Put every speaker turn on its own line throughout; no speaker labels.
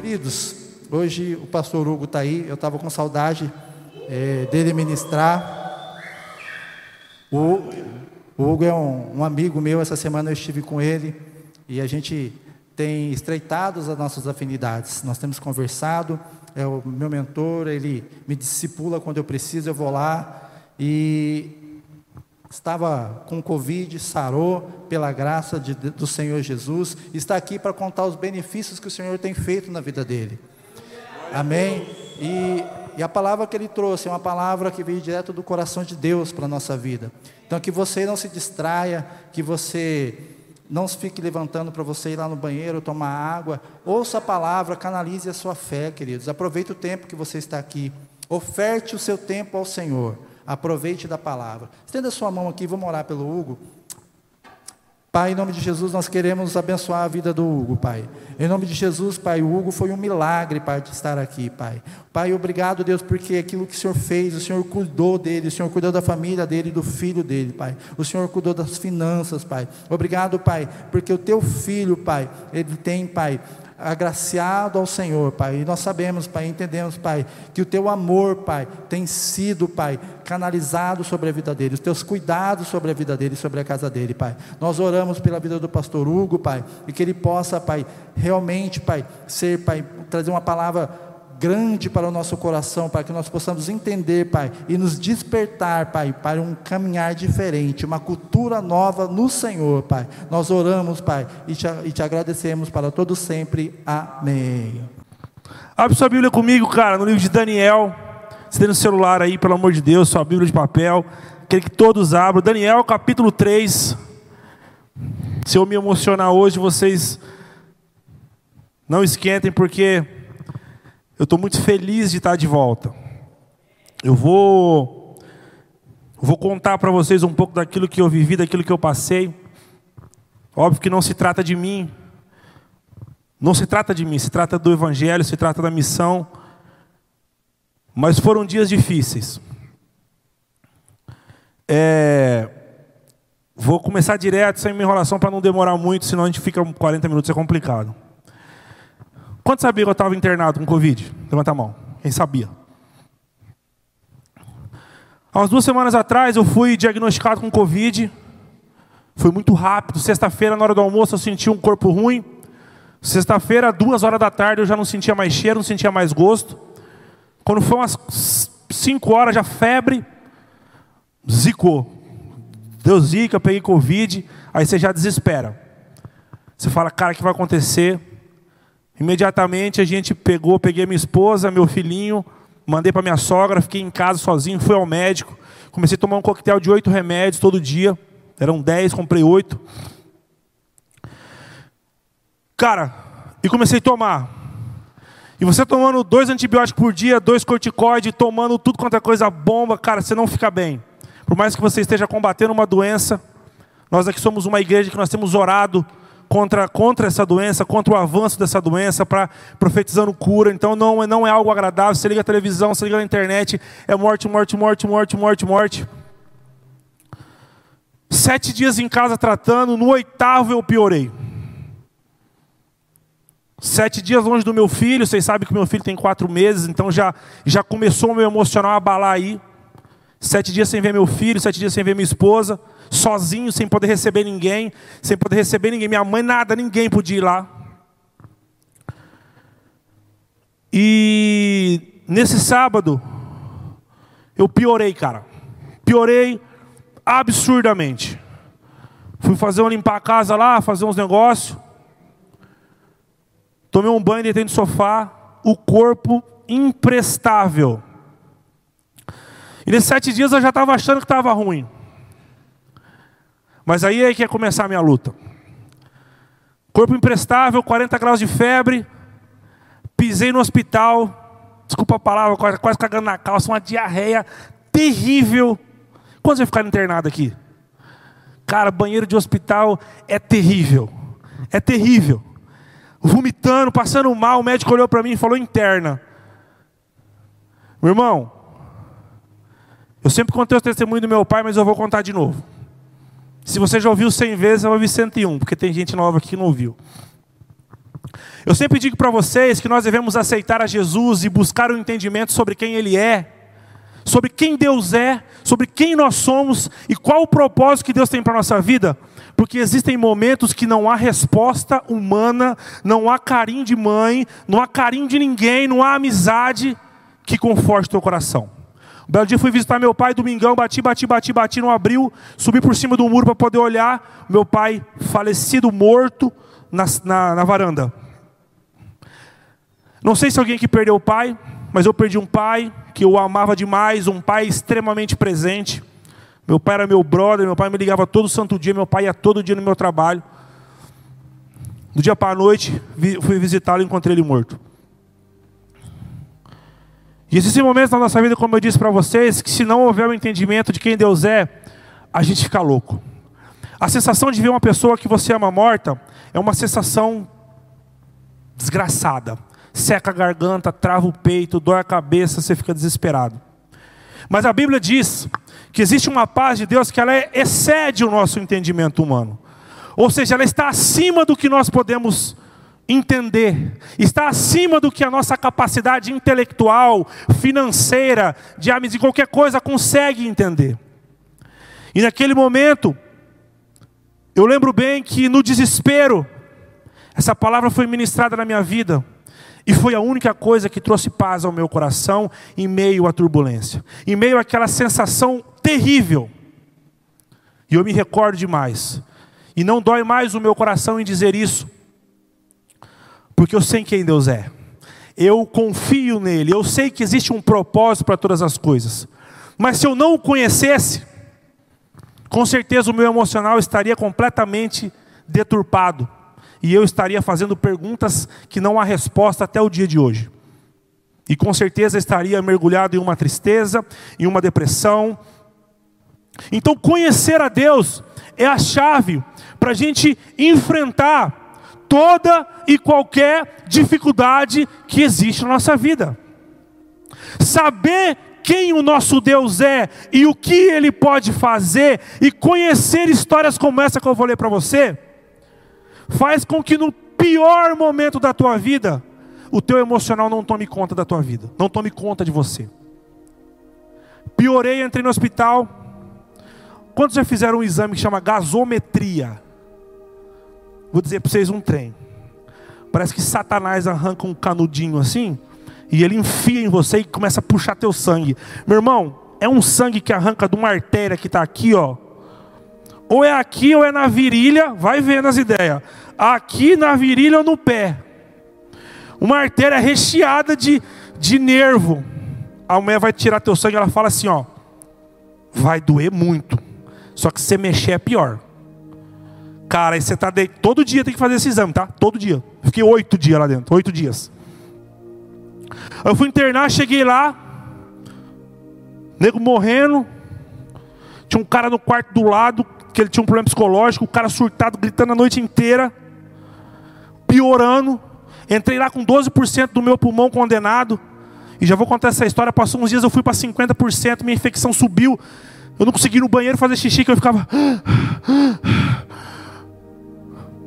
Queridos, hoje o pastor Hugo está aí, eu estava com saudade é, dele ministrar. O, o Hugo é um, um, amigo meu, essa semana eu estive com ele e a gente tem estreitado as nossas afinidades. Nós temos conversado, é o meu mentor, ele me discipula quando eu preciso, eu vou lá e estava com Covid, sarou pela graça de, do Senhor Jesus, está aqui para contar os benefícios que o Senhor tem feito na vida dele. Amém? E, e a palavra que ele trouxe é uma palavra que veio direto do coração de Deus para a nossa vida. Então, que você não se distraia, que você não fique levantando para você ir lá no banheiro tomar água. Ouça a palavra, canalize a sua fé, queridos. Aproveite o tempo que você está aqui. Oferte o seu tempo ao Senhor. Aproveite da palavra. Estenda sua mão aqui, vamos orar pelo Hugo. Pai, em nome de Jesus, nós queremos abençoar a vida do Hugo, Pai. Em nome de Jesus, Pai, o Hugo foi um milagre, Pai, de estar aqui, Pai. Pai, obrigado, Deus, porque aquilo que o Senhor fez, o Senhor cuidou dele, o Senhor cuidou da família dele, do filho dele, Pai. O Senhor cuidou das finanças, Pai. Obrigado, Pai, porque o teu filho, Pai, ele tem, Pai, agraciado ao Senhor, Pai. E nós sabemos, Pai, entendemos, Pai, que o teu amor, Pai, tem sido, Pai, canalizado sobre a vida dele, os teus cuidados sobre a vida dele, sobre a casa dele, Pai. Nós oramos pela vida do pastor Hugo, Pai, e que ele possa, Pai, realmente, Pai, ser, Pai, trazer uma palavra grande para o nosso coração, para que nós possamos entender, Pai, e nos despertar, Pai, para um caminhar diferente, uma cultura nova no Senhor, Pai. Nós oramos, Pai, e te, e te agradecemos para todo sempre. Amém.
Abre sua Bíblia comigo, cara, no livro de Daniel. Você tem no celular aí, pelo amor de Deus, sua Bíblia de papel. Queria que todos abram. Daniel, capítulo 3. Se eu me emocionar hoje, vocês não esquentem, porque eu estou muito feliz de estar de volta. Eu vou, vou contar para vocês um pouco daquilo que eu vivi, daquilo que eu passei. Óbvio que não se trata de mim. Não se trata de mim, se trata do Evangelho, se trata da missão. Mas foram dias difíceis. É, vou começar direto, sem enrolação, para não demorar muito, senão a gente fica 40 minutos, é complicado. Quantos sabiam que eu estava internado com Covid? Levanta a mão. Quem sabia? Há umas duas semanas atrás eu fui diagnosticado com Covid. Foi muito rápido. Sexta-feira, na hora do almoço, eu senti um corpo ruim. Sexta-feira, duas horas da tarde, eu já não sentia mais cheiro, não sentia mais gosto. Quando foi umas cinco horas, já febre, zicou. Deu zica, peguei Covid. Aí você já desespera. Você fala, cara, o que vai acontecer? Imediatamente a gente pegou, peguei minha esposa, meu filhinho, mandei para minha sogra, fiquei em casa sozinho, fui ao médico, comecei a tomar um coquetel de oito remédios todo dia, eram dez, comprei oito. Cara, e comecei a tomar. E você tomando dois antibióticos por dia, dois corticoides, tomando tudo quanto é coisa bomba, cara, você não fica bem. Por mais que você esteja combatendo uma doença, nós aqui somos uma igreja que nós temos orado contra, contra essa doença, contra o avanço dessa doença, para profetizando cura. Então não, não é algo agradável. Você liga a televisão, você liga na internet, é morte, morte, morte, morte, morte, morte. Sete dias em casa tratando, no oitavo eu piorei. Sete dias longe do meu filho, vocês sabem que meu filho tem quatro meses, então já, já começou o meu emocional a abalar aí. Sete dias sem ver meu filho, sete dias sem ver minha esposa sozinho, sem poder receber ninguém, sem poder receber ninguém. Minha mãe, nada, ninguém podia ir lá. E nesse sábado, eu piorei, cara. Piorei absurdamente. Fui fazer um limpar a casa lá, fazer uns negócios. Tomei um banho, deitei no sofá. O corpo imprestável. E nesses sete dias eu já estava achando que estava ruim. Mas aí é que ia começar a minha luta. Corpo imprestável, 40 graus de febre. Pisei no hospital. Desculpa a palavra, quase, quase cagando na calça. Uma diarreia terrível. Quando você ficar internado aqui? Cara, banheiro de hospital é terrível. É terrível. Vomitando, passando mal. O médico olhou para mim e falou interna. Meu irmão, eu sempre contei o testemunho do meu pai, mas eu vou contar de novo. Se você já ouviu 100 vezes, vai ouvir 101, porque tem gente nova aqui que não ouviu. Eu sempre digo para vocês que nós devemos aceitar a Jesus e buscar o um entendimento sobre quem Ele é, sobre quem Deus é, sobre quem nós somos e qual o propósito que Deus tem para a nossa vida, porque existem momentos que não há resposta humana, não há carinho de mãe, não há carinho de ninguém, não há amizade que conforte o teu coração. Belo dia fui visitar meu pai, domingão, bati, bati, bati, bati, não abriu, subi por cima do muro para poder olhar, meu pai falecido, morto, na, na, na varanda. Não sei se alguém aqui perdeu o pai, mas eu perdi um pai que eu amava demais, um pai extremamente presente. Meu pai era meu brother, meu pai me ligava todo santo dia, meu pai ia todo dia no meu trabalho. Do dia para a noite, fui visitá-lo e encontrei ele morto. E existem momentos na nossa vida, como eu disse para vocês, que se não houver o um entendimento de quem Deus é, a gente fica louco. A sensação de ver uma pessoa que você ama morta é uma sensação desgraçada seca a garganta, trava o peito, dói a cabeça, você fica desesperado. Mas a Bíblia diz que existe uma paz de Deus que ela excede o nosso entendimento humano. Ou seja, ela está acima do que nós podemos entender, está acima do que a nossa capacidade intelectual, financeira, de de qualquer coisa consegue entender. E naquele momento, eu lembro bem que no desespero, essa palavra foi ministrada na minha vida. E foi a única coisa que trouxe paz ao meu coração em meio à turbulência, em meio àquela sensação terrível. E eu me recordo demais. E não dói mais o meu coração em dizer isso, porque eu sei quem Deus é. Eu confio nele, eu sei que existe um propósito para todas as coisas. Mas se eu não o conhecesse, com certeza o meu emocional estaria completamente deturpado e eu estaria fazendo perguntas que não há resposta até o dia de hoje. E com certeza estaria mergulhado em uma tristeza, em uma depressão. Então, conhecer a Deus é a chave para a gente enfrentar toda e qualquer dificuldade que existe na nossa vida. Saber quem o nosso Deus é e o que Ele pode fazer, e conhecer histórias como essa que eu vou ler para você faz com que no pior momento da tua vida, o teu emocional não tome conta da tua vida, não tome conta de você. Piorei, entrei no hospital. Quantos já fizeram um exame que chama gasometria? Vou dizer para vocês um trem. Parece que Satanás arranca um canudinho assim, e ele enfia em você e começa a puxar teu sangue. Meu irmão, é um sangue que arranca de uma artéria que está aqui, ó, ou é aqui ou é na virilha, vai vendo as ideias. Aqui na virilha ou no pé. Uma artéria recheada de, de nervo. A mulher vai tirar teu sangue, ela fala assim, ó, vai doer muito. Só que se mexer é pior. Cara, aí você tá de... todo dia tem que fazer esse exame, tá? Todo dia. Fiquei oito dias lá dentro, oito dias. Eu fui internar, cheguei lá, nego morrendo, tinha um cara no quarto do lado, que ele tinha um problema psicológico, o cara surtado, gritando a noite inteira, piorando. Entrei lá com 12% do meu pulmão condenado. E já vou contar essa história. Passou uns dias, eu fui para 50%, minha infecção subiu. Eu não consegui ir no banheiro fazer xixi, que eu ficava.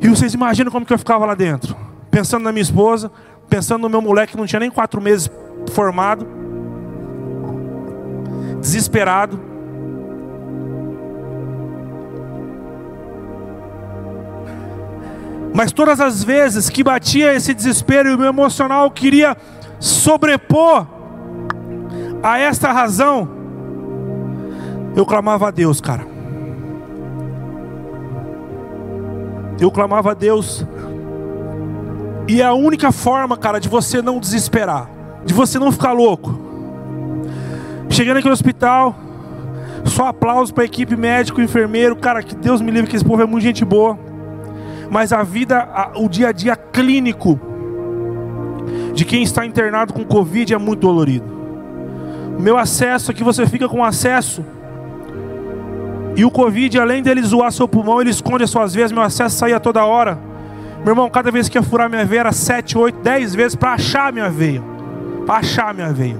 E vocês imaginam como que eu ficava lá dentro? Pensando na minha esposa, pensando no meu moleque que não tinha nem quatro meses formado, desesperado. Mas todas as vezes que batia esse desespero e o meu emocional queria sobrepor a esta razão, eu clamava a Deus, cara. Eu clamava a Deus. E é a única forma, cara, de você não desesperar, de você não ficar louco. Chegando aqui no hospital, só aplausos para a equipe médico, enfermeiro, cara, que Deus me livre que esse povo é muito gente boa mas a vida, o dia a dia clínico de quem está internado com Covid é muito dolorido. Meu acesso aqui, você fica com acesso. E o Covid, além dele zoar seu pulmão, ele esconde as suas veias. Meu acesso saía toda hora. Meu irmão, cada vez que ia furar minha veia, era 7, 8, 10 vezes para achar minha veia. Para achar minha veia.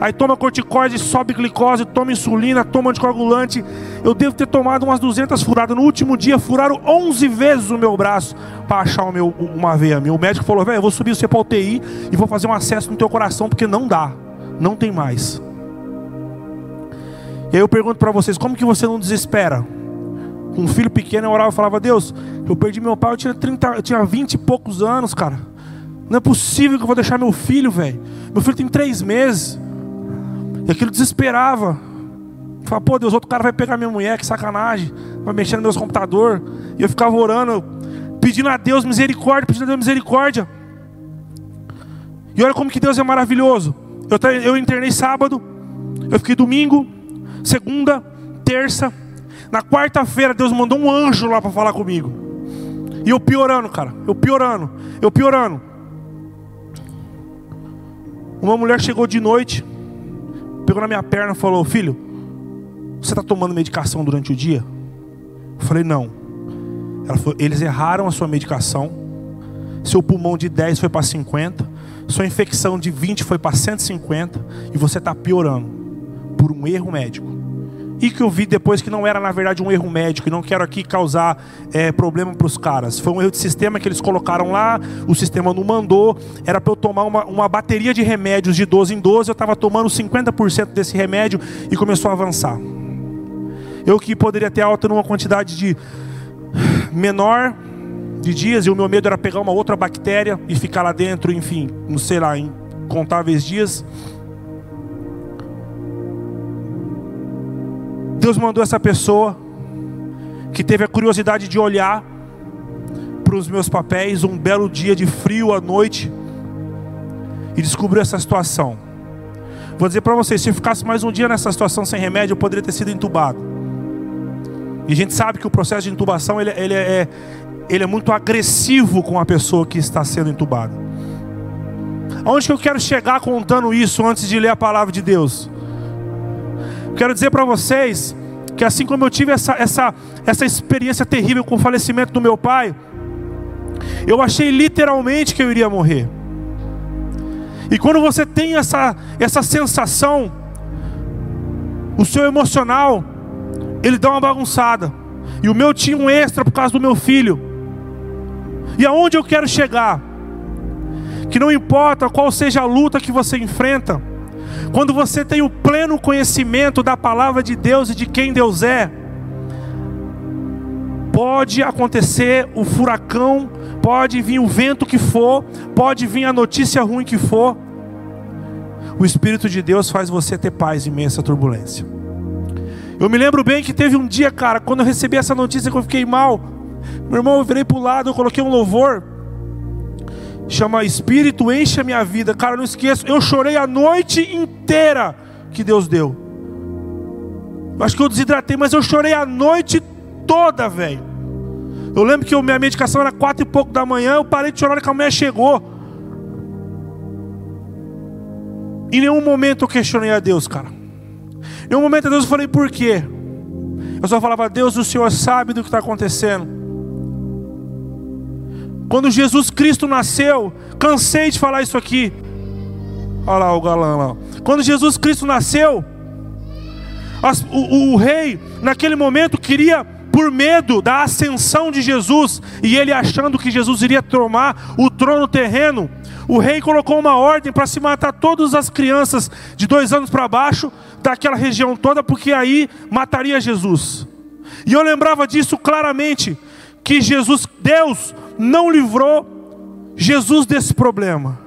Aí toma corticoide, sobe glicose, toma insulina, toma anticoagulante. Eu devo ter tomado umas 200 furadas. No último dia, furaram 11 vezes o meu braço para achar o meu, uma veia minha. O médico falou: velho, eu vou subir você para UTI e vou fazer um acesso no teu coração, porque não dá. Não tem mais. E aí eu pergunto para vocês: como que você não desespera? Com um filho pequeno, eu orava e falava: Deus, eu perdi meu pai, eu tinha, 30, eu tinha 20 e poucos anos, cara. Não é possível que eu vou deixar meu filho, velho. Meu filho tem três meses. E aquilo desesperava. Falava, pô, Deus, outro cara vai pegar minha mulher, que sacanagem. Vai mexer no meus computador. E eu ficava orando, pedindo a Deus misericórdia, pedindo a Deus misericórdia. E olha como que Deus é maravilhoso. Eu, eu internei sábado, eu fiquei domingo, segunda, terça. Na quarta-feira, Deus mandou um anjo lá para falar comigo. E eu piorando, cara. Eu piorando. Eu piorando. Uma mulher chegou de noite pegou na minha perna e falou: Filho, você está tomando medicação durante o dia? Eu falei: Não. Ela falou: Eles erraram a sua medicação. Seu pulmão de 10 foi para 50. Sua infecção de 20 foi para 150. E você está piorando por um erro médico e que eu vi depois que não era na verdade um erro médico, e não quero aqui causar é, problema para os caras. Foi um erro de sistema que eles colocaram lá, o sistema não mandou, era para eu tomar uma, uma bateria de remédios de 12 em 12, eu estava tomando 50% desse remédio e começou a avançar. Eu que poderia ter alta numa quantidade de menor de dias, e o meu medo era pegar uma outra bactéria e ficar lá dentro, enfim, não sei lá, em contáveis dias. Deus mandou essa pessoa que teve a curiosidade de olhar para os meus papéis um belo dia de frio à noite e descobriu essa situação. Vou dizer para vocês, se eu ficasse mais um dia nessa situação sem remédio, eu poderia ter sido entubado. E a gente sabe que o processo de intubação ele, ele, é, ele é muito agressivo com a pessoa que está sendo entubada. Aonde que eu quero chegar contando isso antes de ler a palavra de Deus? Quero dizer para vocês que assim como eu tive essa, essa, essa experiência terrível com o falecimento do meu pai, eu achei literalmente que eu iria morrer. E quando você tem essa, essa sensação, o seu emocional, ele dá uma bagunçada. E o meu tinha um extra por causa do meu filho. E aonde eu quero chegar? Que não importa qual seja a luta que você enfrenta, quando você tem o pleno conhecimento da palavra de Deus e de quem Deus é, pode acontecer o furacão, pode vir o vento que for, pode vir a notícia ruim que for. O Espírito de Deus faz você ter paz em meio a essa turbulência. Eu me lembro bem que teve um dia, cara, quando eu recebi essa notícia que eu fiquei mal. Meu irmão, eu virei para o lado, eu coloquei um louvor chama Espírito enche a minha vida. Cara, não esqueço, eu chorei a noite inteira que Deus deu. Acho que eu desidratei, mas eu chorei a noite toda, velho. Eu lembro que minha medicação era quatro e pouco da manhã, eu parei de chorar quando a mulher chegou. Em nenhum momento eu questionei a Deus, cara. Em nenhum momento a Deus eu falei por quê. Eu só falava, Deus, o Senhor sabe do que está acontecendo. Quando Jesus Cristo nasceu, cansei de falar isso aqui. Olha lá o galã lá. Quando Jesus Cristo nasceu, as, o, o rei, naquele momento, queria, por medo da ascensão de Jesus, e ele achando que Jesus iria tomar o trono terreno, o rei colocou uma ordem para se matar todas as crianças de dois anos para baixo, daquela região toda, porque aí mataria Jesus. E eu lembrava disso claramente, que Jesus, Deus, não livrou Jesus desse problema.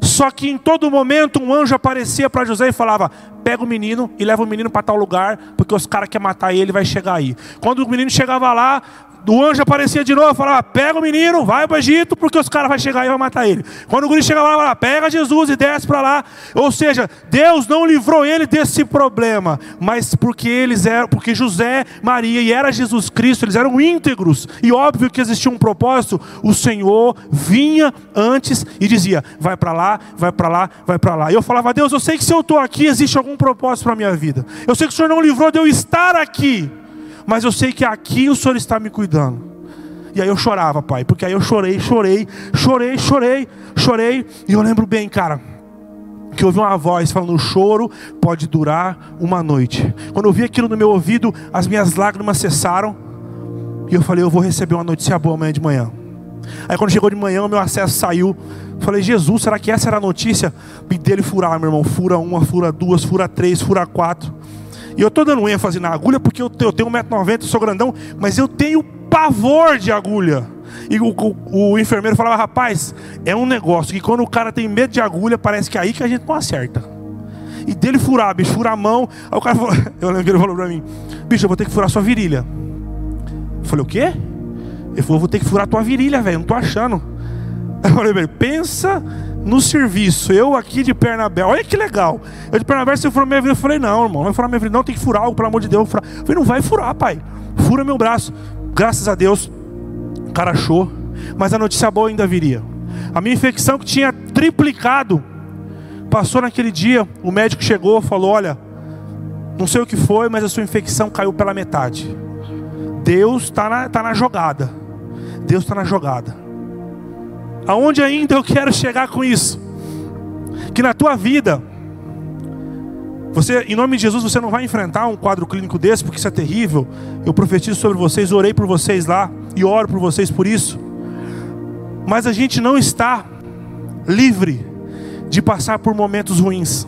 Só que em todo momento um anjo aparecia para José e falava: pega o menino e leva o menino para tal lugar, porque os caras querem matar ele, vai chegar aí. Quando o menino chegava lá, o anjo aparecia de novo falava: pega o menino, vai para o Egito, porque os caras vão chegar e vão matar ele. Quando o guri chegava lá, falava, pega Jesus e desce para lá. Ou seja, Deus não livrou ele desse problema, mas porque eles eram, porque José, Maria e era Jesus Cristo, eles eram íntegros. E óbvio que existia um propósito, o Senhor vinha antes e dizia: vai para lá, vai para lá, vai para lá. E eu falava: Deus, eu sei que se eu estou aqui, existe algum propósito para a minha vida. Eu sei que o Senhor não livrou de eu estar aqui mas eu sei que aqui o Senhor está me cuidando. E aí eu chorava, pai, porque aí eu chorei, chorei, chorei, chorei, chorei. E eu lembro bem, cara, que eu ouvi uma voz falando: o choro pode durar uma noite. Quando eu vi aquilo no meu ouvido, as minhas lágrimas cessaram. E eu falei: eu vou receber uma notícia boa amanhã de manhã. Aí quando chegou de manhã, o meu acesso saiu. Falei, Jesus, será que essa era a notícia? E dele furar, meu irmão. Fura uma, fura duas, fura três, fura quatro. E eu estou dando ênfase na agulha porque eu tenho 1,90m, sou grandão, mas eu tenho pavor de agulha. E o, o, o, enfermeiro falava, rapaz, é um negócio que quando o cara tem medo de agulha, parece que é aí que a gente não acerta. E dele furar, bicho, furar a mão. Aí o cara falou, eu lembro que ele falou para mim, bicho, eu vou ter que furar sua virilha. Eu falei, o quê? Ele falou, vou ter que furar tua virilha, velho, não tô achando. Eu falei, pensa no serviço, eu aqui de perna aberta, olha que legal. Eu de perna aberta, você furou minha virilha. Eu falei, não, irmão, vai furar minha virilha, não, tem que furar algo, pelo amor de Deus. Eu falei, não vai furar, pai. Fura meu braço. Graças a Deus, o cara achou. Mas a notícia boa ainda viria. A minha infecção que tinha triplicado, passou naquele dia, o médico chegou, falou: Olha, não sei o que foi, mas a sua infecção caiu pela metade. Deus está na, tá na jogada. Deus está na jogada. Aonde ainda eu quero chegar com isso? Que na tua vida, você, em nome de Jesus, você não vai enfrentar um quadro clínico desse, porque isso é terrível. Eu profetizo sobre vocês, orei por vocês lá e oro por vocês por isso. Mas a gente não está livre de passar por momentos ruins.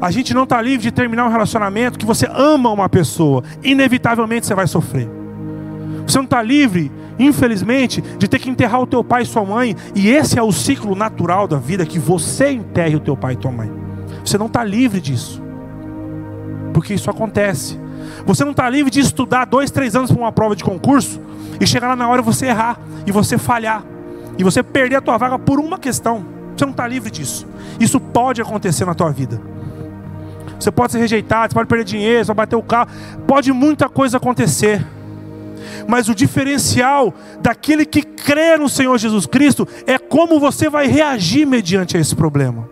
A gente não está livre de terminar um relacionamento que você ama uma pessoa. Inevitavelmente você vai sofrer. Você não está livre, infelizmente, de ter que enterrar o teu pai e sua mãe. E esse é o ciclo natural da vida, que você enterre o teu pai e tua mãe. Você não está livre disso. Porque isso acontece. Você não está livre de estudar dois, três anos para uma prova de concurso e chegar lá na hora você errar e você falhar e você perder a tua vaga por uma questão. Você não está livre disso. Isso pode acontecer na tua vida. Você pode ser rejeitado, você pode perder dinheiro, você pode bater o carro, pode muita coisa acontecer. Mas o diferencial daquele que crê no Senhor Jesus Cristo é como você vai reagir mediante a esse problema.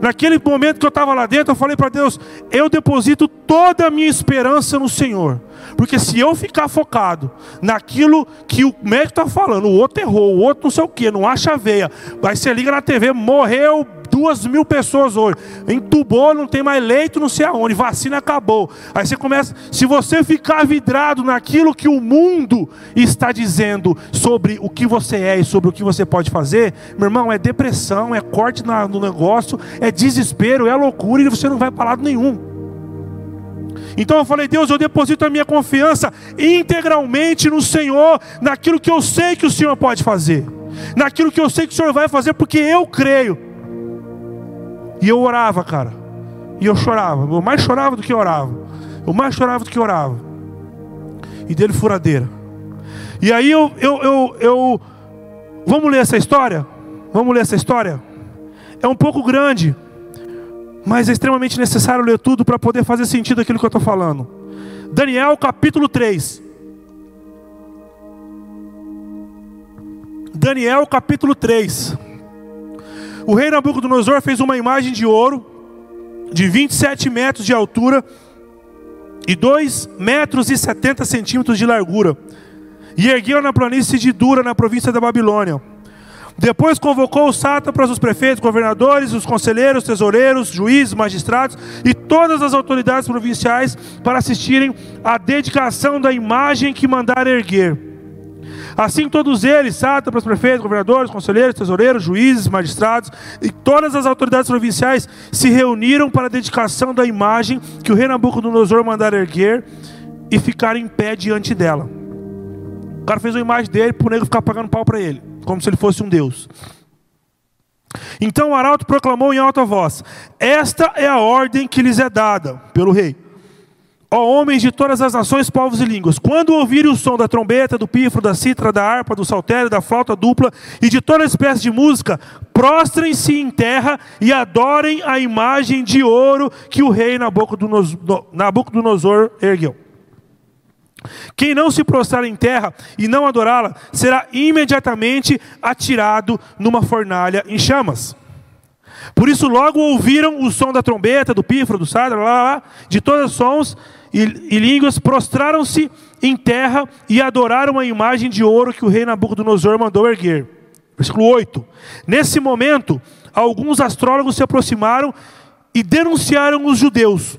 Naquele momento que eu estava lá dentro, eu falei para Deus: eu deposito toda a minha esperança no Senhor. Porque se eu ficar focado naquilo que o médico está falando, o outro errou, o outro não sei o que, não acha veia, aí você liga na TV, morreu duas mil pessoas hoje, entubou, não tem mais leito, não sei aonde, vacina acabou. Aí você começa, se você ficar vidrado naquilo que o mundo está dizendo sobre o que você é e sobre o que você pode fazer, meu irmão, é depressão, é corte no negócio, é desespero, é loucura e você não vai para lado nenhum. Então eu falei, Deus, eu deposito a minha confiança integralmente no Senhor, naquilo que eu sei que o Senhor pode fazer, naquilo que eu sei que o Senhor vai fazer, porque eu creio. E eu orava, cara, e eu chorava, eu mais chorava do que orava, eu mais chorava do que orava, e dele furadeira. E aí eu, eu, eu, eu, vamos ler essa história? Vamos ler essa história? É um pouco grande. Mas é extremamente necessário ler tudo para poder fazer sentido aquilo que eu estou falando. Daniel capítulo 3. Daniel capítulo 3. O rei Nabucodonosor fez uma imagem de ouro de 27 metros de altura e 2 metros e 70 centímetros de largura. E ergueu na planície de Dura, na província da Babilônia. Depois convocou os sátrapas, os prefeitos, governadores, os conselheiros, tesoureiros, juízes, magistrados e todas as autoridades provinciais para assistirem à dedicação da imagem que mandara erguer. Assim todos eles, sátrapas, prefeitos, governadores, conselheiros, tesoureiros, juízes, magistrados e todas as autoridades provinciais se reuniram para a dedicação da imagem que o rei Nabucodonosor mandara erguer e ficaram em pé diante dela. O cara fez uma imagem dele para o negro ficar pagando pau para ele como se ele fosse um Deus. Então o arauto proclamou em alta voz: Esta é a ordem que lhes é dada pelo rei. Ó homens de todas as nações, povos e línguas, quando ouvirem o som da trombeta, do pífaro, da citra, da harpa, do saltério, da flauta dupla e de toda espécie de música, prostrem-se em terra e adorem a imagem de ouro que o rei Nabucodonosor ergueu. Quem não se prostrar em terra e não adorá-la será imediatamente atirado numa fornalha em chamas. Por isso, logo ouviram o som da trombeta, do pífaro, do lá, de todos os sons e, e línguas, prostraram-se em terra e adoraram a imagem de ouro que o rei Nabucodonosor mandou erguer. Versículo 8: Nesse momento, alguns astrólogos se aproximaram e denunciaram os judeus.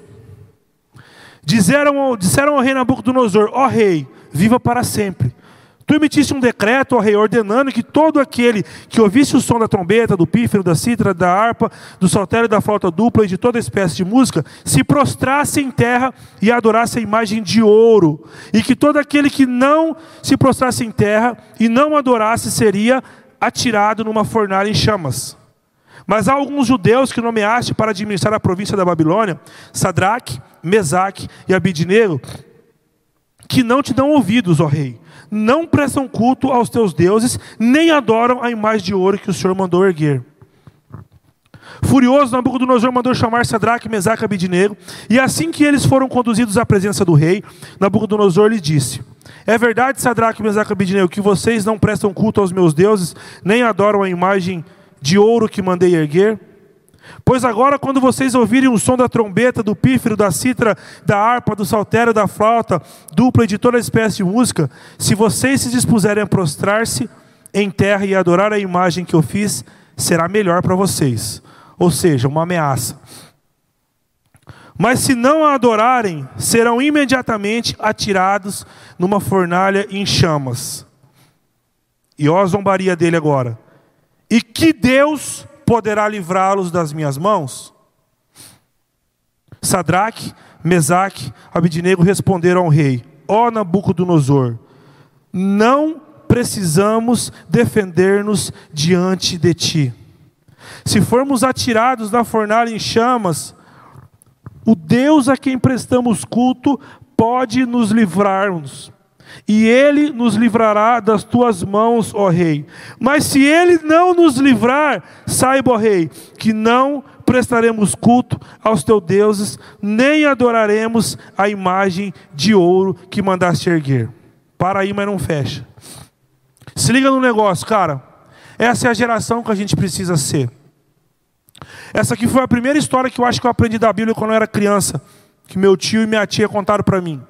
Disseram, disseram ao rei Nabucodonosor: Ó rei, viva para sempre. Tu emitiste um decreto, ó rei, ordenando que todo aquele que ouvisse o som da trombeta, do pífero, da cítara, da harpa, do saltério, da flauta dupla e de toda espécie de música, se prostrasse em terra e adorasse a imagem de ouro. E que todo aquele que não se prostrasse em terra e não adorasse seria atirado numa fornalha em chamas. Mas há alguns judeus que nomeaste para administrar a província da Babilônia, Sadraque, Mesaque e Abidnego, que não te dão ouvidos, ó rei não prestam culto aos teus deuses, nem adoram a imagem de ouro que o Senhor mandou erguer. Furioso, Nabucodonosor mandou chamar Sadraque, Mesaque e e assim que eles foram conduzidos à presença do rei, Nabucodonosor lhe disse: É verdade, Sadraque, Mesaque e que vocês não prestam culto aos meus deuses, nem adoram a imagem de ouro que mandei erguer? Pois agora, quando vocês ouvirem o som da trombeta, do pífero, da citra, da harpa, do saltério, da flauta, dupla e de toda espécie de música, se vocês se dispuserem a prostrar-se em terra e adorar a imagem que eu fiz, será melhor para vocês. Ou seja, uma ameaça. Mas se não a adorarem, serão imediatamente atirados numa fornalha em chamas. E ó a zombaria dele agora. E que Deus poderá livrá-los das minhas mãos? Sadraque, Mesaque, Abidnego responderam ao rei: Ó Nabucodonosor, não precisamos defender-nos diante de ti. Se formos atirados na fornalha em chamas, o Deus a quem prestamos culto pode nos livrar-nos e ele nos livrará das tuas mãos, ó rei. Mas se ele não nos livrar, saiba, ó rei, que não prestaremos culto aos teus deuses, nem adoraremos a imagem de ouro que mandaste erguer. Para aí, mas não fecha. Se liga no negócio, cara. Essa é a geração que a gente precisa ser. Essa aqui foi a primeira história que eu acho que eu aprendi da Bíblia quando eu era criança, que meu tio e minha tia contaram para mim.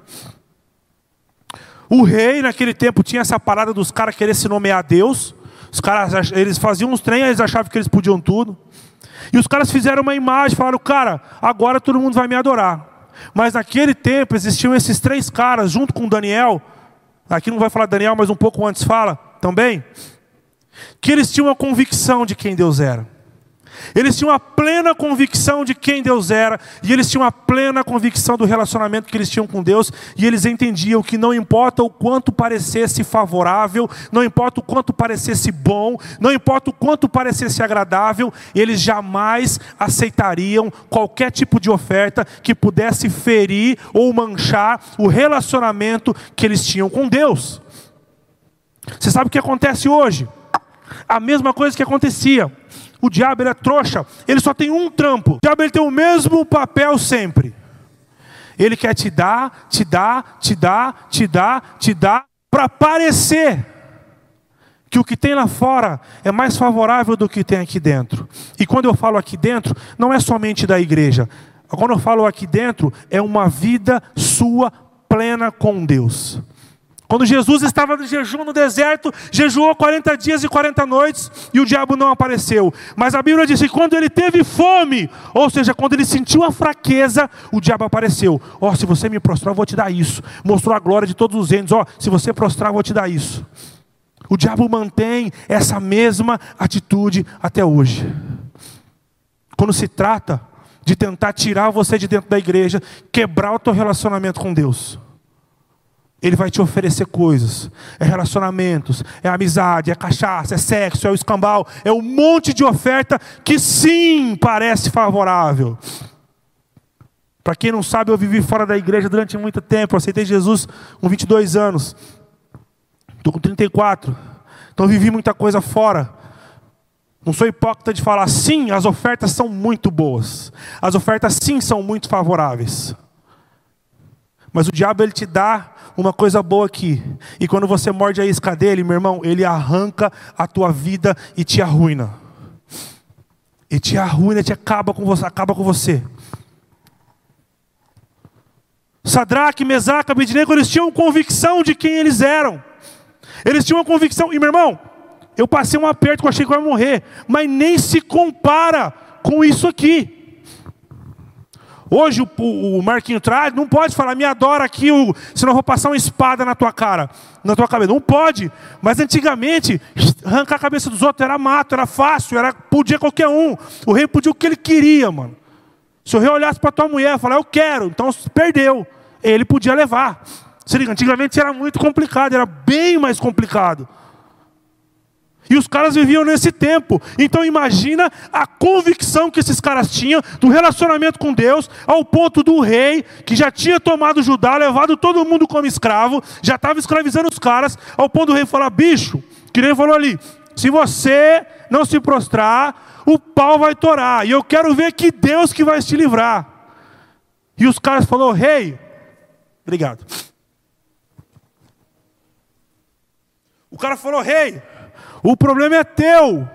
O rei, naquele tempo, tinha essa parada dos caras querer se nomear Deus. Os caras, eles faziam uns trem, eles achavam que eles podiam tudo. E os caras fizeram uma imagem, falaram, cara, agora todo mundo vai me adorar. Mas naquele tempo existiam esses três caras, junto com Daniel. Aqui não vai falar Daniel, mas um pouco antes fala também. Que eles tinham a convicção de quem Deus era. Eles tinham a plena convicção de quem Deus era, e eles tinham a plena convicção do relacionamento que eles tinham com Deus, e eles entendiam que não importa o quanto parecesse favorável, não importa o quanto parecesse bom, não importa o quanto parecesse agradável, eles jamais aceitariam qualquer tipo de oferta que pudesse ferir ou manchar o relacionamento que eles tinham com Deus. Você sabe o que acontece hoje? A mesma coisa que acontecia. O diabo ele é trouxa, ele só tem um trampo. O diabo ele tem o mesmo papel sempre. Ele quer te dar, te dar, te dar, te dar, te dar, para parecer que o que tem lá fora é mais favorável do que tem aqui dentro. E quando eu falo aqui dentro, não é somente da igreja. Quando eu falo aqui dentro, é uma vida sua plena com Deus. Quando Jesus estava de jejum no deserto, jejuou 40 dias e 40 noites e o diabo não apareceu. Mas a Bíblia diz que quando ele teve fome, ou seja, quando ele sentiu a fraqueza, o diabo apareceu. Ó, oh, se você me prostrar, eu vou te dar isso. Mostrou a glória de todos os reinos. Ó, oh, se você prostrar, eu vou te dar isso. O diabo mantém essa mesma atitude até hoje. Quando se trata de tentar tirar você de dentro da igreja, quebrar o teu relacionamento com Deus. Ele vai te oferecer coisas. É relacionamentos, é amizade, é cachaça, é sexo, é o escambau, é um monte de oferta que sim parece favorável. Para quem não sabe, eu vivi fora da igreja durante muito tempo. Eu aceitei Jesus com 22 anos. Estou com 34. Então vivi muita coisa fora. Não sou hipócrita de falar, sim, as ofertas são muito boas. As ofertas sim são muito favoráveis. Mas o diabo ele te dá uma coisa boa aqui. E quando você morde a isca dele, meu irmão, ele arranca a tua vida e te arruina. E te arruina, te acaba com você, acaba com você. Sadraque, Mesaque, Abednego, eles tinham convicção de quem eles eram. Eles tinham uma convicção, e meu irmão, Eu passei um aperto que eu achei que eu ia morrer, mas nem se compara com isso aqui. Hoje o, o, o Marquinho traz, não pode falar, me adora aqui, o, senão eu vou passar uma espada na tua cara, na tua cabeça. Não pode. Mas antigamente, arrancar a cabeça dos outros era mato, era fácil, era, podia qualquer um. O rei podia o que ele queria, mano. Se o rei olhasse para tua mulher e falar, eu quero, então perdeu. Ele podia levar. Se liga, antigamente era muito complicado, era bem mais complicado. E os caras viviam nesse tempo. Então imagina a convicção que esses caras tinham do relacionamento com Deus, ao ponto do rei, que já tinha tomado Judá, levado todo mundo como escravo, já estava escravizando os caras, ao ponto do rei falar: bicho, que nem falou ali, se você não se prostrar, o pau vai torar. E eu quero ver que Deus que vai te livrar. E os caras falaram: rei, obrigado. O cara falou: rei, o problema é teu.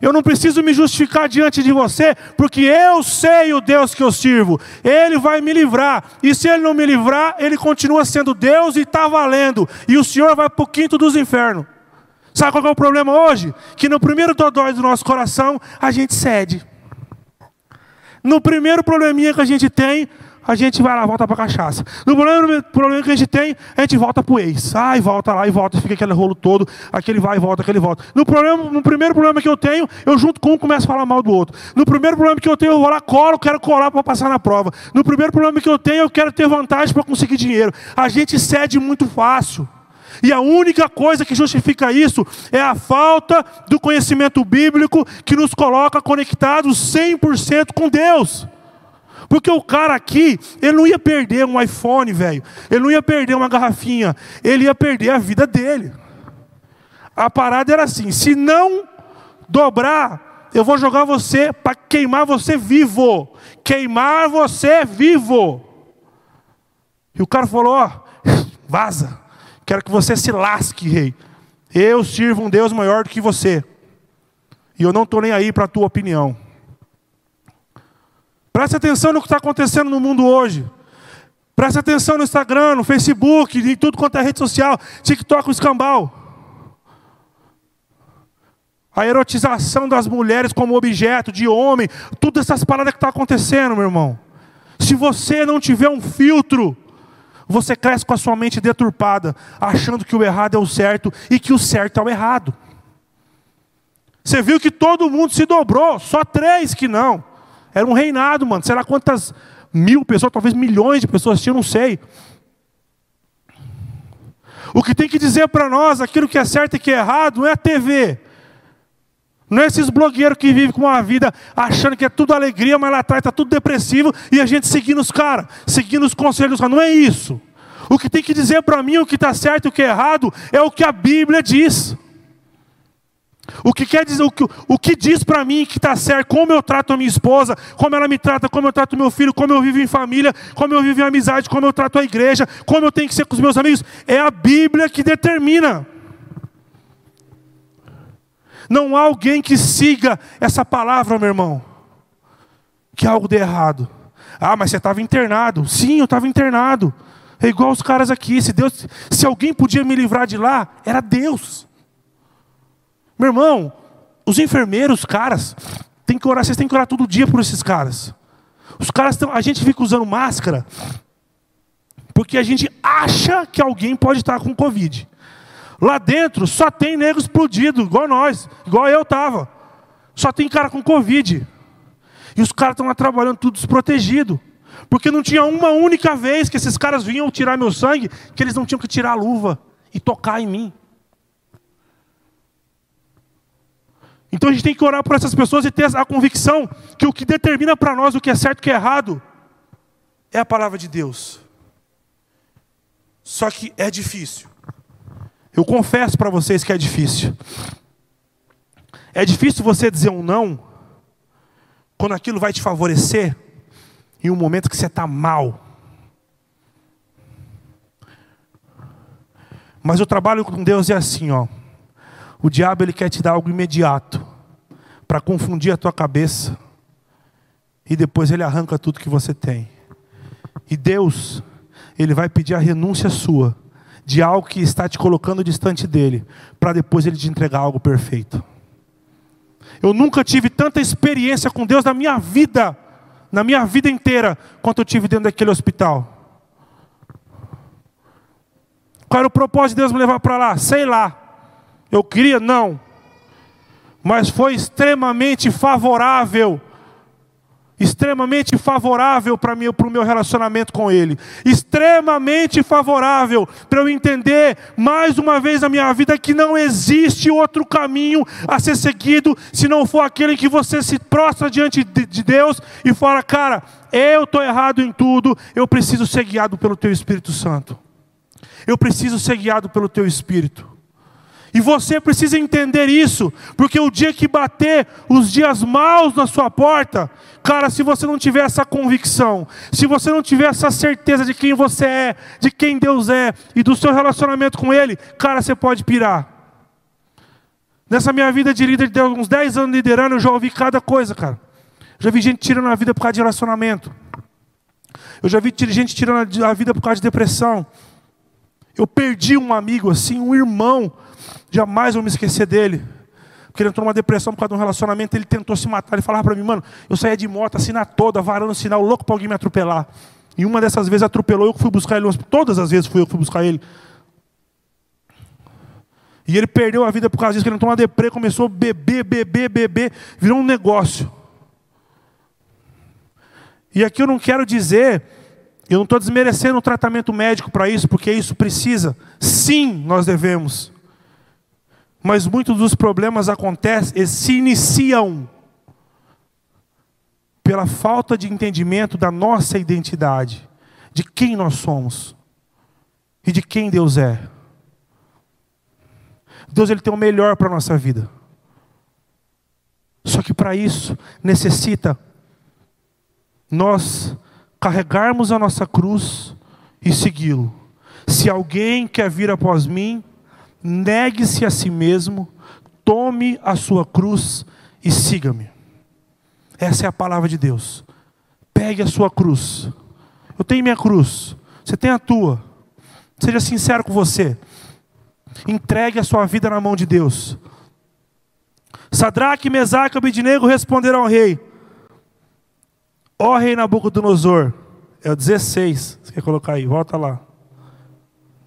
Eu não preciso me justificar diante de você, porque eu sei o Deus que eu sirvo. Ele vai me livrar. E se ele não me livrar, ele continua sendo Deus e está valendo. E o Senhor vai para o quinto dos infernos. Sabe qual é o problema hoje? Que no primeiro dodói do nosso coração, a gente cede. No primeiro probleminha que a gente tem, a gente vai lá, volta para cachaça. No problema, problema que a gente tem, a gente volta para o ex. Ai, volta lá e volta, fica aquele rolo todo, aquele vai e volta, aquele volta. No, problema, no primeiro problema que eu tenho, eu junto com um começo a falar mal do outro. No primeiro problema que eu tenho, eu vou lá, colo, quero colar para passar na prova. No primeiro problema que eu tenho, eu quero ter vantagem para conseguir dinheiro. A gente cede muito fácil. E a única coisa que justifica isso é a falta do conhecimento bíblico que nos coloca conectados 100% com Deus. Porque o cara aqui, ele não ia perder um iPhone, velho. Ele não ia perder uma garrafinha. Ele ia perder a vida dele. A parada era assim: se não dobrar, eu vou jogar você para queimar você vivo. Queimar você vivo. E o cara falou: ó, vaza. Quero que você se lasque, rei. Eu sirvo um Deus maior do que você. E eu não estou nem aí para a tua opinião. Preste atenção no que está acontecendo no mundo hoje. Preste atenção no Instagram, no Facebook, em tudo quanto é rede social, TikTok, o escambau. A erotização das mulheres como objeto, de homem, todas essas paradas que estão tá acontecendo, meu irmão. Se você não tiver um filtro, você cresce com a sua mente deturpada, achando que o errado é o certo e que o certo é o errado. Você viu que todo mundo se dobrou, só três que não. Era um reinado, mano. Sei lá quantas mil pessoas, talvez milhões de pessoas tinham, não sei. O que tem que dizer para nós aquilo que é certo e que é errado não é a TV. Não é esses blogueiros que vivem com uma vida achando que é tudo alegria, mas lá atrás está tudo depressivo e a gente seguindo os caras, seguindo os conselhos dos caras. Não é isso. O que tem que dizer para mim o que está certo e o que é errado é o que a Bíblia diz. O que quer dizer, o que, o que diz para mim que está certo, como eu trato a minha esposa, como ela me trata, como eu trato meu filho, como eu vivo em família, como eu vivo em amizade, como eu trato a igreja, como eu tenho que ser com os meus amigos, é a Bíblia que determina. Não há alguém que siga essa palavra, meu irmão, que algo de errado. Ah, mas você estava internado. Sim, eu estava internado. É igual os caras aqui. Se Deus, se alguém podia me livrar de lá, era Deus. Meu irmão, os enfermeiros, os caras, tem que orar, vocês têm que orar todo dia por esses caras. Os caras estão, a gente fica usando máscara porque a gente acha que alguém pode estar com Covid. Lá dentro só tem negro explodido, igual nós, igual eu estava. Só tem cara com Covid. E os caras estão lá trabalhando tudo desprotegido. Porque não tinha uma única vez que esses caras vinham tirar meu sangue, que eles não tinham que tirar a luva e tocar em mim. Então a gente tem que orar por essas pessoas e ter a convicção que o que determina para nós o que é certo e o que é errado é a palavra de Deus. Só que é difícil. Eu confesso para vocês que é difícil. É difícil você dizer um não quando aquilo vai te favorecer em um momento que você está mal. Mas o trabalho com Deus é assim, ó. O diabo ele quer te dar algo imediato para confundir a tua cabeça e depois ele arranca tudo que você tem. E Deus, ele vai pedir a renúncia sua de algo que está te colocando distante dele, para depois ele te entregar algo perfeito. Eu nunca tive tanta experiência com Deus na minha vida, na minha vida inteira, quanto eu tive dentro daquele hospital. Qual era o propósito de Deus me levar para lá? Sei lá. Eu queria? Não. Mas foi extremamente favorável extremamente favorável para mim, para o meu relacionamento com Ele, extremamente favorável para eu entender mais uma vez na minha vida que não existe outro caminho a ser seguido se não for aquele que você se prostra diante de Deus e fala, cara, eu estou errado em tudo, eu preciso ser guiado pelo Teu Espírito Santo, eu preciso ser guiado pelo Teu Espírito. E você precisa entender isso, porque o dia que bater os dias maus na sua porta, cara, se você não tiver essa convicção, se você não tiver essa certeza de quem você é, de quem Deus é e do seu relacionamento com Ele, cara, você pode pirar. Nessa minha vida de líder, de uns 10 anos liderando, eu já ouvi cada coisa, cara. Já vi gente tirando a vida por causa de relacionamento. Eu já vi gente tirando a vida por causa de depressão. Eu perdi um amigo assim, um irmão Jamais vou me esquecer dele. Porque ele entrou numa depressão por causa de um relacionamento, ele tentou se matar. Ele falava para mim, mano, eu saía de moto, assim na toda, varando sinal, louco para alguém me atropelar. E uma dessas vezes atropelou, eu fui buscar ele. Todas as vezes fui eu que fui buscar ele. E ele perdeu a vida por causa disso, que ele entrou numa deprê, começou a beber, beber, beber, virou um negócio. E aqui eu não quero dizer, eu não estou desmerecendo o tratamento médico para isso, porque isso precisa. Sim, nós devemos. Mas muitos dos problemas acontecem se iniciam pela falta de entendimento da nossa identidade, de quem nós somos e de quem Deus é. Deus ele tem o melhor para a nossa vida. Só que para isso necessita nós carregarmos a nossa cruz e segui-lo. Se alguém quer vir após mim, negue-se a si mesmo, tome a sua cruz e siga-me. Essa é a palavra de Deus. Pegue a sua cruz. Eu tenho minha cruz, você tem a tua. Seja sincero com você. Entregue a sua vida na mão de Deus. Sadraque, Mesaque e Abidnego responderam ao rei: Ó rei Nabucodonosor, é o 16, você quer colocar aí, volta lá.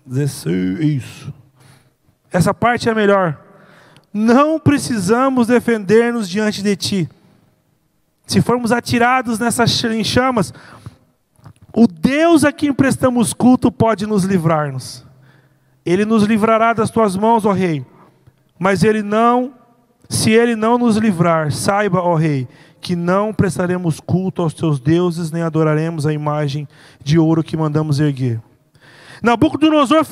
16, isso. Essa parte é melhor. Não precisamos defender-nos diante de ti. Se formos atirados nessas chamas, o Deus a quem prestamos culto pode nos livrar-nos. Ele nos livrará das tuas mãos, ó rei. Mas ele não, se ele não nos livrar, saiba, ó rei, que não prestaremos culto aos teus deuses, nem adoraremos a imagem de ouro que mandamos erguer. Nabucodonosor,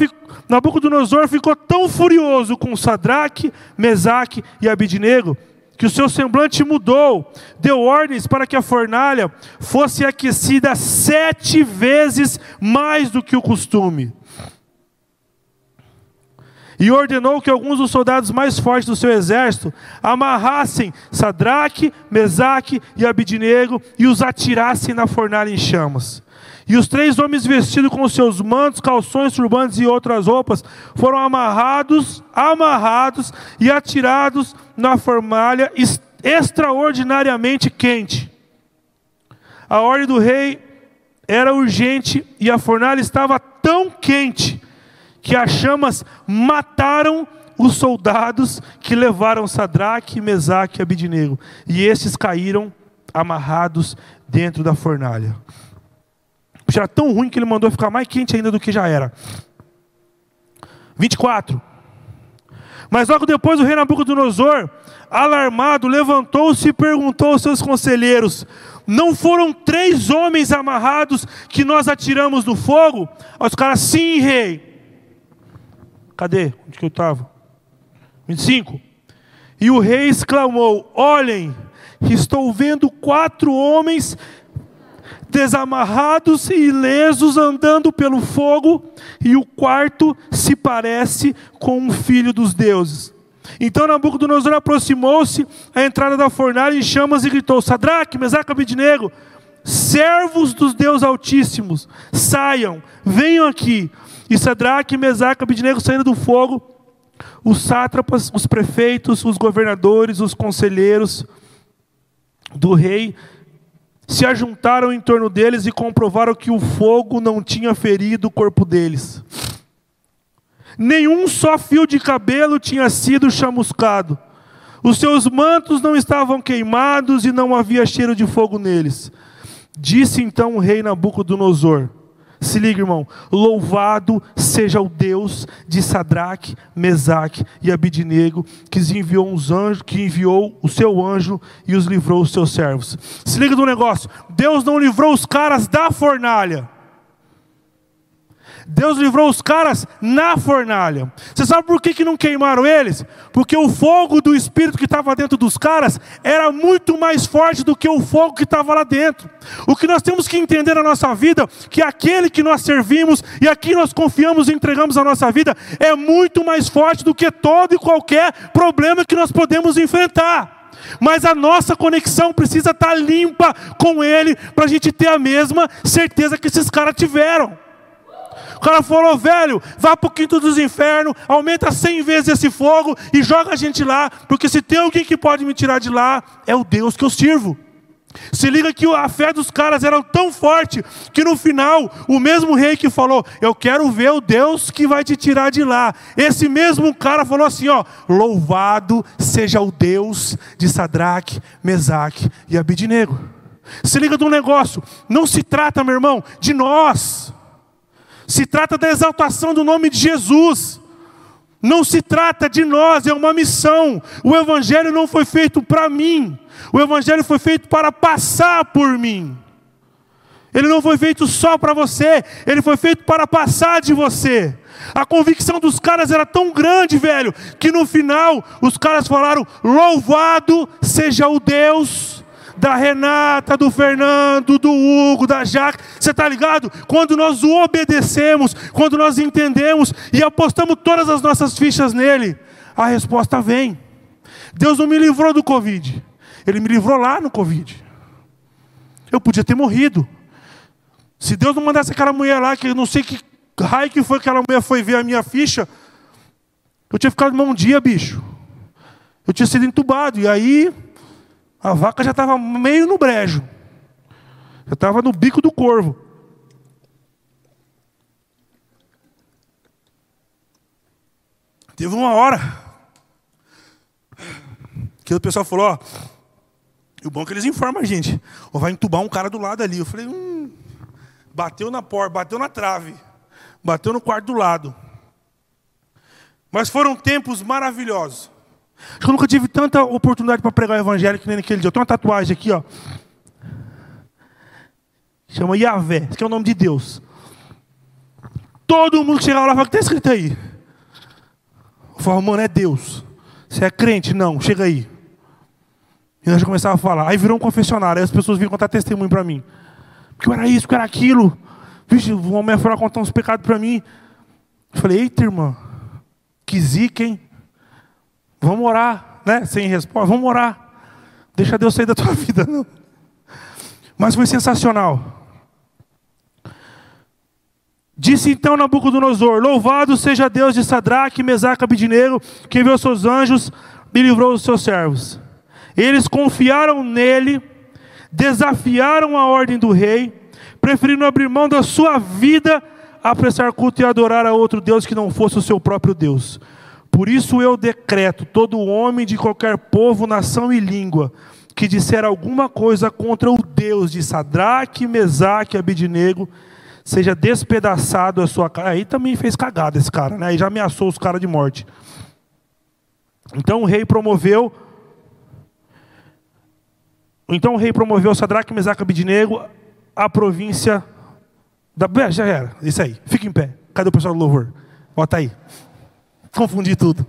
Nabucodonosor ficou tão furioso com Sadraque, Mesaque e Abidnego que o seu semblante mudou, deu ordens para que a fornalha fosse aquecida sete vezes mais do que o costume. E ordenou que alguns dos soldados mais fortes do seu exército amarrassem Sadraque, Mesaque e Abidnego e os atirassem na fornalha em chamas. E os três homens vestidos com seus mantos, calções, turbantes e outras roupas foram amarrados, amarrados e atirados na formalha extraordinariamente quente. A ordem do rei era urgente e a fornalha estava tão quente que as chamas mataram os soldados que levaram Sadraque, Mesaque e Abidnego. E estes caíram amarrados dentro da fornalha. Já era tão ruim que ele mandou ficar mais quente ainda do que já era. 24. Mas logo depois o rei Nabucodonosor, alarmado, levantou-se e perguntou aos seus conselheiros: Não foram três homens amarrados que nós atiramos no fogo? Os caras, sim, rei. Cadê? Onde que eu estava? 25. E o rei exclamou: Olhem, estou vendo quatro homens desamarrados e ilesos andando pelo fogo, e o quarto se parece com um filho dos deuses. Então Nabucodonosor aproximou-se à entrada da fornalha em chamas e gritou: Sadraque, Mesaque, Abidnego, servos dos Deus Altíssimos, saiam, venham aqui. E Sadraque, Mesaque Abidnego saíram do fogo. Os sátrapas, os prefeitos, os governadores, os conselheiros do rei se ajuntaram em torno deles e comprovaram que o fogo não tinha ferido o corpo deles. Nenhum só fio de cabelo tinha sido chamuscado. Os seus mantos não estavam queimados e não havia cheiro de fogo neles. Disse então o rei Nabucodonosor: Se liga, irmão, louvado seja o Deus de Sadraque, Mesaque e Abidnego, que enviou os anjos, que enviou o seu anjo e os livrou os seus servos. Se liga do negócio. Deus não livrou os caras da fornalha. Deus livrou os caras na fornalha. Você sabe por que, que não queimaram eles? Porque o fogo do Espírito que estava dentro dos caras era muito mais forte do que o fogo que estava lá dentro. O que nós temos que entender na nossa vida, que aquele que nós servimos e a quem nós confiamos e entregamos a nossa vida, é muito mais forte do que todo e qualquer problema que nós podemos enfrentar mas a nossa conexão precisa estar limpa com Ele, para a gente ter a mesma certeza que esses caras tiveram. O cara falou, velho, vá para o quinto dos infernos, aumenta cem vezes esse fogo e joga a gente lá, porque se tem alguém que pode me tirar de lá, é o Deus que eu sirvo. Se liga que a fé dos caras era tão forte que no final o mesmo rei que falou: "Eu quero ver o Deus que vai te tirar de lá". Esse mesmo cara falou assim, ó: "Louvado seja o Deus de Sadraque, Mesaque e Abidnego". Se liga de um negócio, não se trata, meu irmão, de nós. Se trata da exaltação do nome de Jesus. Não se trata de nós, é uma missão. O Evangelho não foi feito para mim, o Evangelho foi feito para passar por mim. Ele não foi feito só para você, ele foi feito para passar de você. A convicção dos caras era tão grande, velho, que no final os caras falaram: Louvado seja o Deus da Renata, do Fernando, do Hugo, da Jaque. Você está ligado? Quando nós o obedecemos, quando nós entendemos e apostamos todas as nossas fichas nele, a resposta vem. Deus não me livrou do Covid, Ele me livrou lá no Covid. Eu podia ter morrido. Se Deus não mandasse aquela mulher lá, que eu não sei que raio que foi que aquela mulher foi ver a minha ficha, eu tinha ficado um dia, bicho. Eu tinha sido entubado. E aí, a vaca já estava meio no brejo. Já estava no bico do corvo. Teve uma hora que o pessoal falou, ó, e o bom é que eles informam a gente. Ou vai entubar um cara do lado ali. Eu falei, hum, bateu na porta, bateu na trave, bateu no quarto do lado. Mas foram tempos maravilhosos. Acho que eu nunca tive tanta oportunidade para pregar o evangelho que nem naquele dia. Eu tenho uma tatuagem aqui, ó. Chama Yahvé, que é o nome de Deus. Todo mundo que chegava lá fala, o que está escrito aí? Eu falo, mano, é Deus. Você é crente? Não, chega aí. E nós já começava a falar. Aí virou um confessionário. Aí as pessoas vinham contar testemunho para mim. Porque eu era isso, porque era aquilo. Vixe, o homem foi lá contar uns pecados para mim. Eu falei, eita, irmã. Que zica, hein? Vamos orar, né? Sem resposta, vamos orar. Deixa Deus sair da tua vida, não. Mas foi sensacional. Disse então Nabucodonosor: Louvado seja Deus de Sadraque, Mesaque Abidineiro, que enviou seus anjos e livrou os seus servos. Eles confiaram nele, desafiaram a ordem do rei, preferindo abrir mão da sua vida a prestar culto e adorar a outro Deus que não fosse o seu próprio Deus. Por isso eu decreto: todo homem de qualquer povo, nação e língua que disser alguma coisa contra o Deus de Sadraque, Mesaque e Abidinego, seja despedaçado a sua cara. Aí também fez cagada esse cara, né? Aí já ameaçou os caras de morte. Então o rei promoveu. Então o rei promoveu Sadraque, Mesaque e Abidinego à província da. Já era, isso aí. Fica em pé. Cadê o pessoal do louvor? Bota aí. Confundi tudo.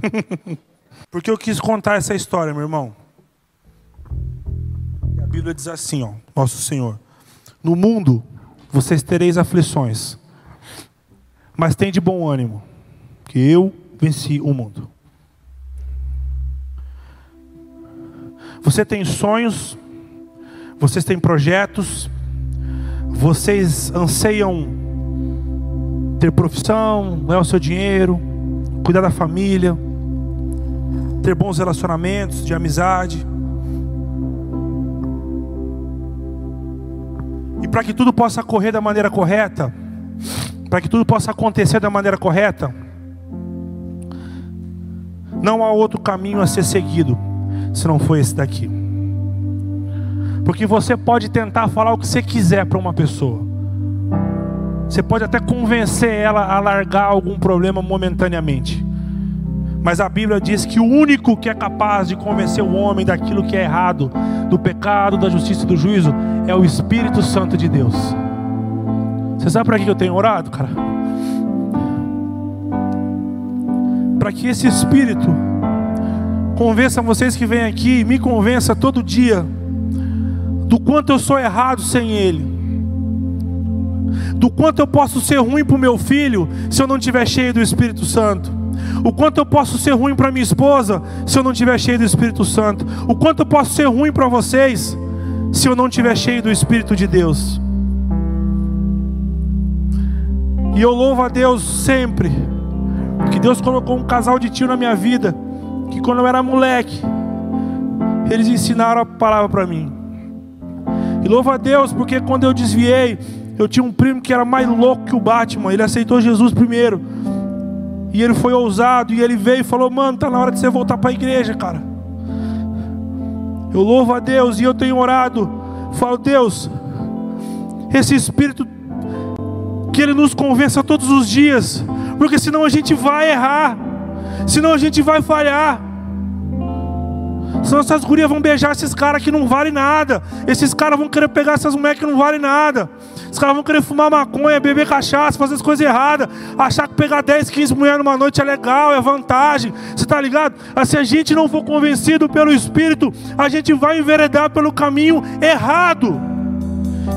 Porque eu quis contar essa história, meu irmão. A Bíblia diz assim, ó, nosso Senhor: No mundo vocês tereis aflições, mas tem de bom ânimo, que eu venci o mundo. Você tem sonhos, vocês têm projetos, vocês anseiam ter profissão, ganhar o seu dinheiro, cuidar da família, ter bons relacionamentos de amizade. E para que tudo possa correr da maneira correta, para que tudo possa acontecer da maneira correta, não há outro caminho a ser seguido se não for esse daqui. Porque você pode tentar falar o que você quiser para uma pessoa. Você pode até convencer ela a largar algum problema momentaneamente. Mas a Bíblia diz que o único que é capaz de convencer o homem daquilo que é errado, do pecado, da justiça e do juízo, é o Espírito Santo de Deus. Você sabe para que eu tenho orado, cara? Para que esse Espírito convença vocês que vêm aqui, me convença todo dia do quanto eu sou errado sem Ele, do quanto eu posso ser ruim para o meu filho se eu não estiver cheio do Espírito Santo o quanto eu posso ser ruim para minha esposa se eu não estiver cheio do Espírito Santo. O quanto eu posso ser ruim para vocês se eu não estiver cheio do Espírito de Deus. E eu louvo a Deus sempre, que Deus colocou um casal de tio na minha vida, que quando eu era moleque, eles ensinaram a palavra para mim. E louvo a Deus porque quando eu desviei, eu tinha um primo que era mais louco que o Batman, ele aceitou Jesus primeiro. E ele foi ousado, e ele veio e falou: Mano, tá na hora de você voltar para a igreja, cara. Eu louvo a Deus e eu tenho orado. Falo, Deus, esse Espírito, que Ele nos convença todos os dias, porque senão a gente vai errar, senão a gente vai falhar. Senão essas gurias vão beijar esses caras que não valem nada. Esses caras vão querer pegar essas mulheres que não valem nada. Os caras vão querer fumar maconha, beber cachaça, fazer as coisas erradas, achar que pegar 10, 15 mulheres numa noite é legal, é vantagem. Você está ligado? Ah, se a gente não for convencido pelo Espírito, a gente vai enveredar pelo caminho errado.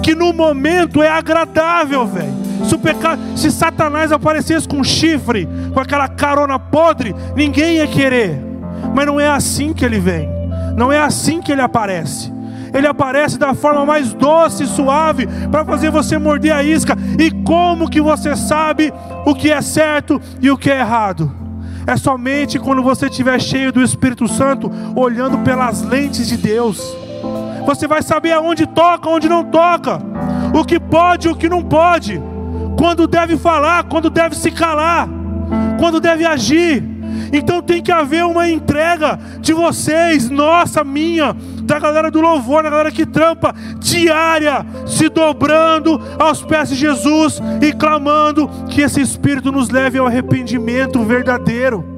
Que no momento é agradável, velho. Se, se Satanás aparecesse com chifre, com aquela carona podre, ninguém ia querer. Mas não é assim que ele vem. Não é assim que ele aparece ele aparece da forma mais doce e suave para fazer você morder a isca. E como que você sabe o que é certo e o que é errado? É somente quando você estiver cheio do Espírito Santo, olhando pelas lentes de Deus. Você vai saber aonde toca, onde não toca, o que pode o que não pode, quando deve falar, quando deve se calar, quando deve agir. Então tem que haver uma entrega de vocês, nossa, minha, da galera do louvor, da galera que trampa diária, se dobrando aos pés de Jesus e clamando que esse Espírito nos leve ao arrependimento verdadeiro.